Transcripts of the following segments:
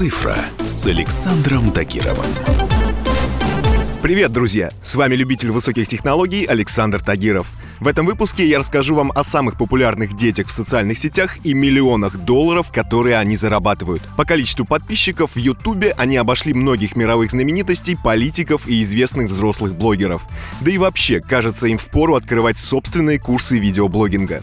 «Цифра» с Александром Тагировым. Привет, друзья! С вами любитель высоких технологий Александр Тагиров. В этом выпуске я расскажу вам о самых популярных детях в социальных сетях и миллионах долларов, которые они зарабатывают. По количеству подписчиков в Ютубе они обошли многих мировых знаменитостей, политиков и известных взрослых блогеров. Да и вообще, кажется, им впору открывать собственные курсы видеоблогинга.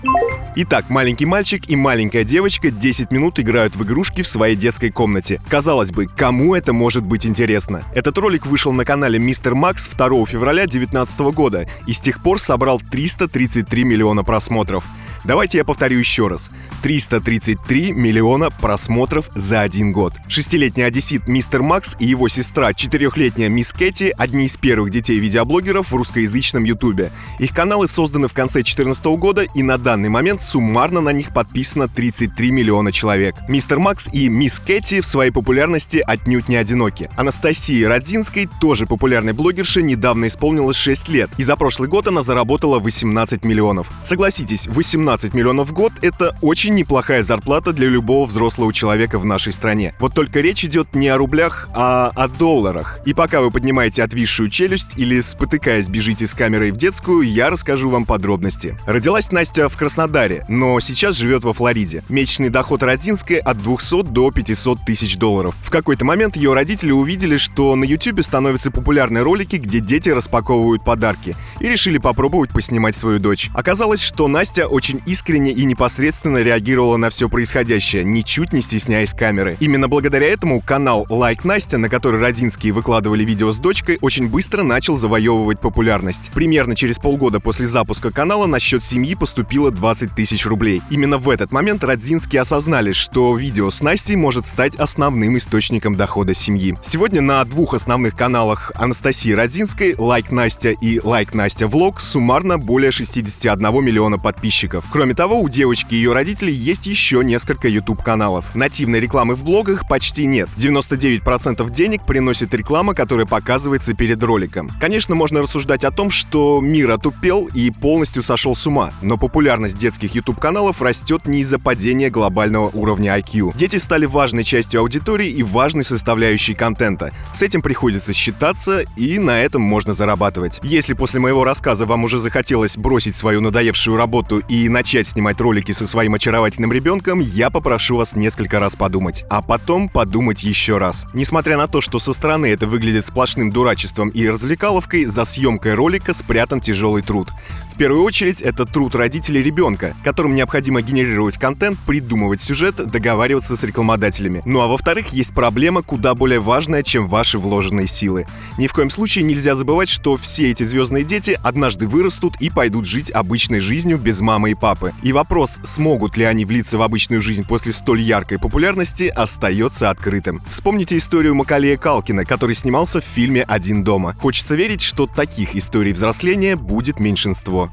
Итак, маленький мальчик и маленькая девочка 10 минут играют в игрушки в своей детской комнате. Казалось бы, кому это может быть интересно? Этот ролик вышел на канале Мистер Макс 2 февраля 2019 года и с тех пор собрал 333 миллиона просмотров. Давайте я повторю еще раз. 333 миллиона просмотров за один год. Шестилетний одессит Мистер Макс и его сестра, четырехлетняя Мисс Кэти, одни из первых детей видеоблогеров в русскоязычном Ютубе. Их каналы созданы в конце 2014 года и на данный момент суммарно на них подписано 33 миллиона человек. Мистер Макс и Мисс Кэти в своей популярности отнюдь не одиноки. Анастасии Родзинской, тоже популярной блогерше, недавно исполнилось 6 лет, и за прошлый год она заработала 18 миллионов. Согласитесь, 18 15 миллионов в год — это очень неплохая зарплата для любого взрослого человека в нашей стране. Вот только речь идет не о рублях, а о долларах. И пока вы поднимаете отвисшую челюсть или, спотыкаясь, бежите с камерой в детскую, я расскажу вам подробности. Родилась Настя в Краснодаре, но сейчас живет во Флориде. Месячный доход Родинской от 200 до 500 тысяч долларов. В какой-то момент ее родители увидели, что на YouTube становятся популярны ролики, где дети распаковывают подарки, и решили попробовать поснимать свою дочь. Оказалось, что Настя очень искренне и непосредственно реагировала на все происходящее, ничуть не стесняясь камеры. Именно благодаря этому канал Like Настя, на который Родинские выкладывали видео с дочкой, очень быстро начал завоевывать популярность. Примерно через полгода после запуска канала на счет семьи поступило 20 тысяч рублей. Именно в этот момент Родзинские осознали, что видео с Настей может стать основным источником дохода семьи. Сегодня на двух основных каналах Анастасии Родзинской, Like Настя и Like Настя Влог суммарно более 61 миллиона подписчиков. Кроме того, у девочки и ее родителей есть еще несколько YouTube-каналов. Нативной рекламы в блогах почти нет. 99% денег приносит реклама, которая показывается перед роликом. Конечно, можно рассуждать о том, что мир отупел и полностью сошел с ума, но популярность детских YouTube-каналов растет не из-за падения глобального уровня IQ. Дети стали важной частью аудитории и важной составляющей контента. С этим приходится считаться, и на этом можно зарабатывать. Если после моего рассказа вам уже захотелось бросить свою надоевшую работу и начать снимать ролики со своим очаровательным ребенком, я попрошу вас несколько раз подумать, а потом подумать еще раз. Несмотря на то, что со стороны это выглядит сплошным дурачеством и развлекаловкой, за съемкой ролика спрятан тяжелый труд. В первую очередь, это труд родителей ребенка, которым необходимо генерировать контент, придумывать сюжет, договариваться с рекламодателями. Ну а во-вторых, есть проблема куда более важная, чем ваши вложенные силы. Ни в коем случае нельзя забывать, что все эти звездные дети однажды вырастут и пойдут жить обычной жизнью без мамы и папы. И вопрос, смогут ли они влиться в обычную жизнь после столь яркой популярности, остается открытым. Вспомните историю Макалея Калкина, который снимался в фильме «Один дома». Хочется верить, что таких историй взросления будет меньшинство.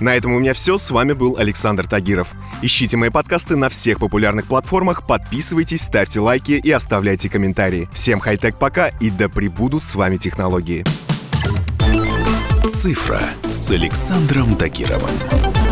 На этом у меня все. С вами был Александр Тагиров. Ищите мои подкасты на всех популярных платформах, подписывайтесь, ставьте лайки и оставляйте комментарии. Всем хай-тек пока и да пребудут с вами технологии. Цифра с Александром Тагировым.